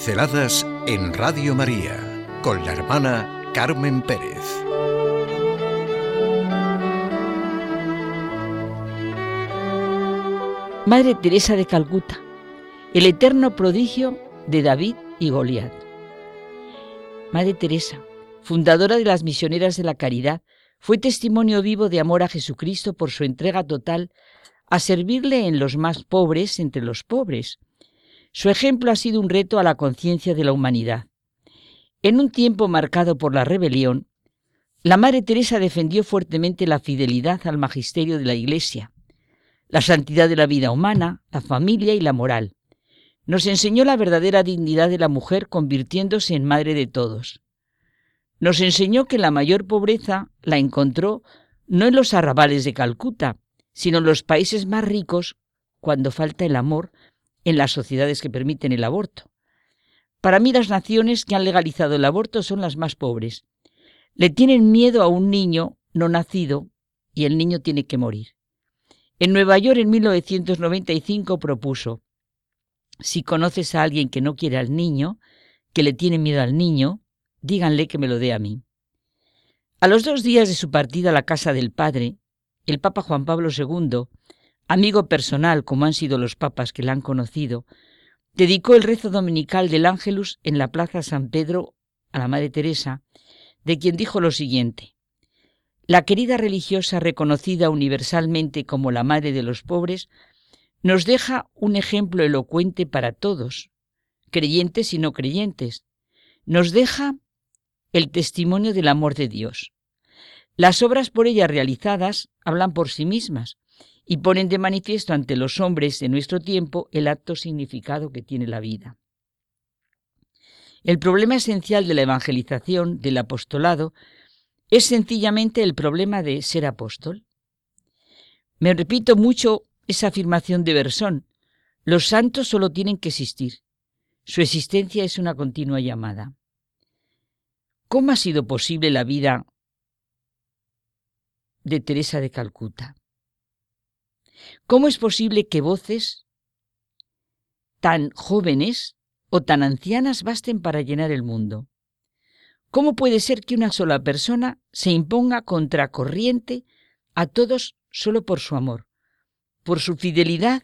Pinceladas en Radio María con la hermana Carmen Pérez. Madre Teresa de Calcuta, el eterno prodigio de David y Goliat. Madre Teresa, fundadora de las Misioneras de la Caridad, fue testimonio vivo de amor a Jesucristo por su entrega total a servirle en los más pobres entre los pobres. Su ejemplo ha sido un reto a la conciencia de la humanidad. En un tiempo marcado por la rebelión, la Madre Teresa defendió fuertemente la fidelidad al magisterio de la Iglesia, la santidad de la vida humana, la familia y la moral. Nos enseñó la verdadera dignidad de la mujer convirtiéndose en madre de todos. Nos enseñó que la mayor pobreza la encontró no en los arrabales de Calcuta, sino en los países más ricos cuando falta el amor en las sociedades que permiten el aborto. Para mí las naciones que han legalizado el aborto son las más pobres. Le tienen miedo a un niño no nacido y el niño tiene que morir. En Nueva York en 1995 propuso, si conoces a alguien que no quiere al niño, que le tiene miedo al niño, díganle que me lo dé a mí. A los dos días de su partida a la casa del padre, el Papa Juan Pablo II, amigo personal como han sido los papas que la han conocido, dedicó el rezo dominical del Ángelus en la Plaza San Pedro a la Madre Teresa, de quien dijo lo siguiente. La querida religiosa reconocida universalmente como la Madre de los pobres, nos deja un ejemplo elocuente para todos, creyentes y no creyentes. Nos deja el testimonio del amor de Dios. Las obras por ella realizadas hablan por sí mismas y ponen de manifiesto ante los hombres de nuestro tiempo el acto significado que tiene la vida. El problema esencial de la evangelización, del apostolado, es sencillamente el problema de ser apóstol. Me repito mucho esa afirmación de Bersón. Los santos solo tienen que existir. Su existencia es una continua llamada. ¿Cómo ha sido posible la vida de Teresa de Calcuta? ¿Cómo es posible que voces tan jóvenes o tan ancianas basten para llenar el mundo? ¿Cómo puede ser que una sola persona se imponga contracorriente a todos solo por su amor, por su fidelidad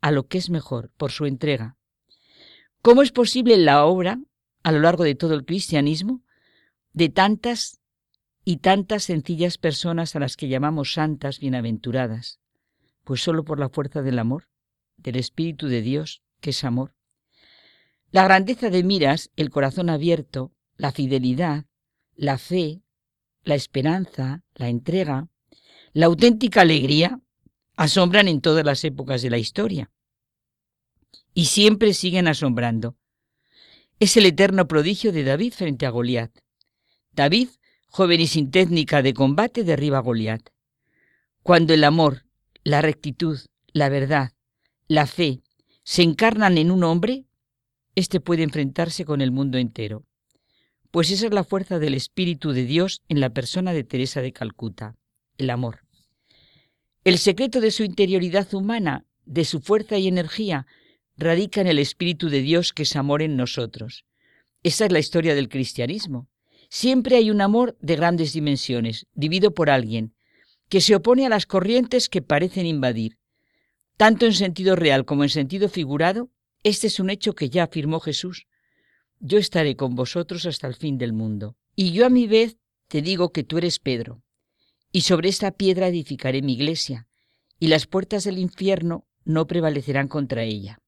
a lo que es mejor, por su entrega? ¿Cómo es posible la obra, a lo largo de todo el cristianismo, de tantas y tantas sencillas personas a las que llamamos santas bienaventuradas, pues solo por la fuerza del amor, del Espíritu de Dios, que es amor. La grandeza de miras, el corazón abierto, la fidelidad, la fe, la esperanza, la entrega, la auténtica alegría, asombran en todas las épocas de la historia. Y siempre siguen asombrando. Es el eterno prodigio de David frente a Goliat. David, joven y sin técnica de combate, derriba a Goliat. Cuando el amor, la rectitud, la verdad, la fe se encarnan en un hombre, éste puede enfrentarse con el mundo entero. Pues esa es la fuerza del Espíritu de Dios en la persona de Teresa de Calcuta, el amor. El secreto de su interioridad humana, de su fuerza y energía, radica en el Espíritu de Dios que es amor en nosotros. Esa es la historia del cristianismo. Siempre hay un amor de grandes dimensiones, dividido por alguien, que se opone a las corrientes que parecen invadir. Tanto en sentido real como en sentido figurado, este es un hecho que ya afirmó Jesús. Yo estaré con vosotros hasta el fin del mundo. Y yo a mi vez te digo que tú eres Pedro, y sobre esta piedra edificaré mi iglesia, y las puertas del infierno no prevalecerán contra ella.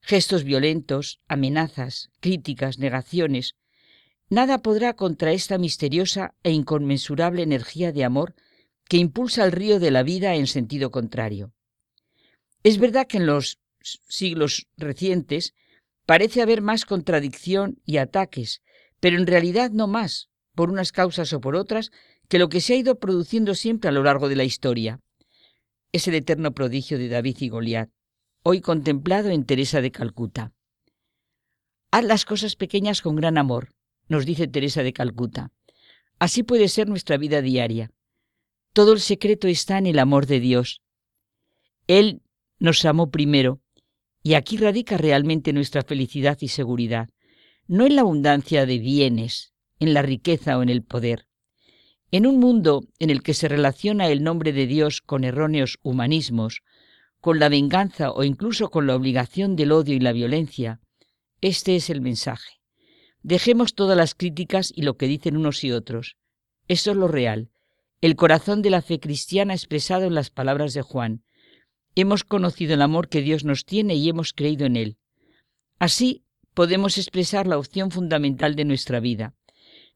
Gestos violentos, amenazas, críticas, negaciones, Nada podrá contra esta misteriosa e inconmensurable energía de amor que impulsa el río de la vida en sentido contrario. Es verdad que en los siglos recientes parece haber más contradicción y ataques, pero en realidad no más, por unas causas o por otras, que lo que se ha ido produciendo siempre a lo largo de la historia. Es el eterno prodigio de David y Goliat, hoy contemplado en Teresa de Calcuta. Haz las cosas pequeñas con gran amor, nos dice Teresa de Calcuta. Así puede ser nuestra vida diaria. Todo el secreto está en el amor de Dios. Él nos amó primero Y aquí radica realmente nuestra felicidad y seguridad, no en la abundancia de bienes, en la riqueza o en el poder. En un mundo en el que se relaciona el nombre de Dios con erróneos humanismos, con la venganza o incluso con la obligación del odio y la violencia, este es el mensaje. Dejemos todas las críticas y lo que dicen unos y otros. Eso es lo real, el corazón de la fe cristiana expresado en las palabras de Juan. Hemos conocido el amor que Dios nos tiene y hemos creído en él. Así podemos expresar la opción fundamental de nuestra vida.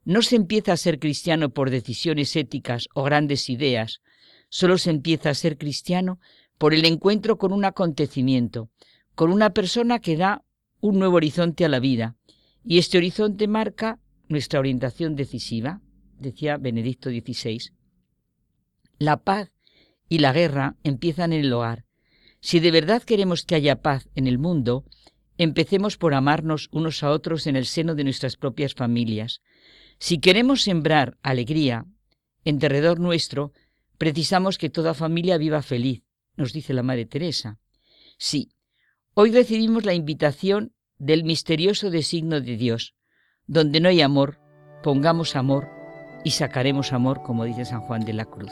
No se empieza a ser cristiano por decisiones éticas o grandes ideas, solo se empieza a ser cristiano por el encuentro con un acontecimiento, con una persona que da un nuevo horizonte a la vida, y este horizonte marca nuestra orientación decisiva, decía Benedicto XVI. La paz y la guerra empiezan en el hogar. Si de verdad queremos que haya paz en el mundo, empecemos por amarnos unos a otros en el seno de nuestras propias familias. Si queremos sembrar alegría en derredor nuestro, precisamos que toda familia viva feliz, nos dice la Madre Teresa. Sí, hoy recibimos la invitación del misterioso designo de Dios. Donde no hay amor, pongamos amor y sacaremos amor, como dice San Juan de la Cruz.